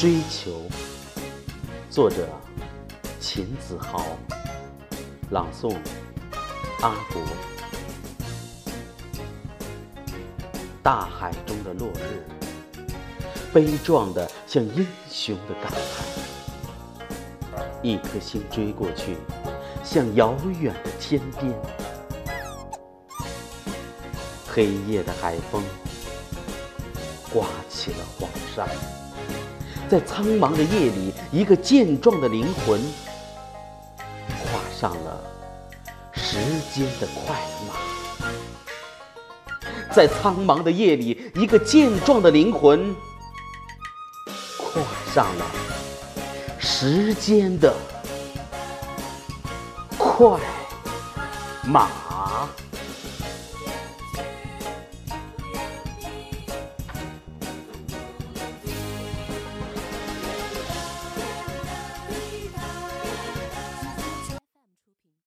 追求，作者秦子豪，朗诵阿国。大海中的落日，悲壮的像英雄的感叹。一颗星追过去，像遥远的天边。黑夜的海风刮起了黄沙。在苍茫的夜里，一个健壮的灵魂跨上了时间的快马。在苍茫的夜里，一个健壮的灵魂跨上了时间的快马。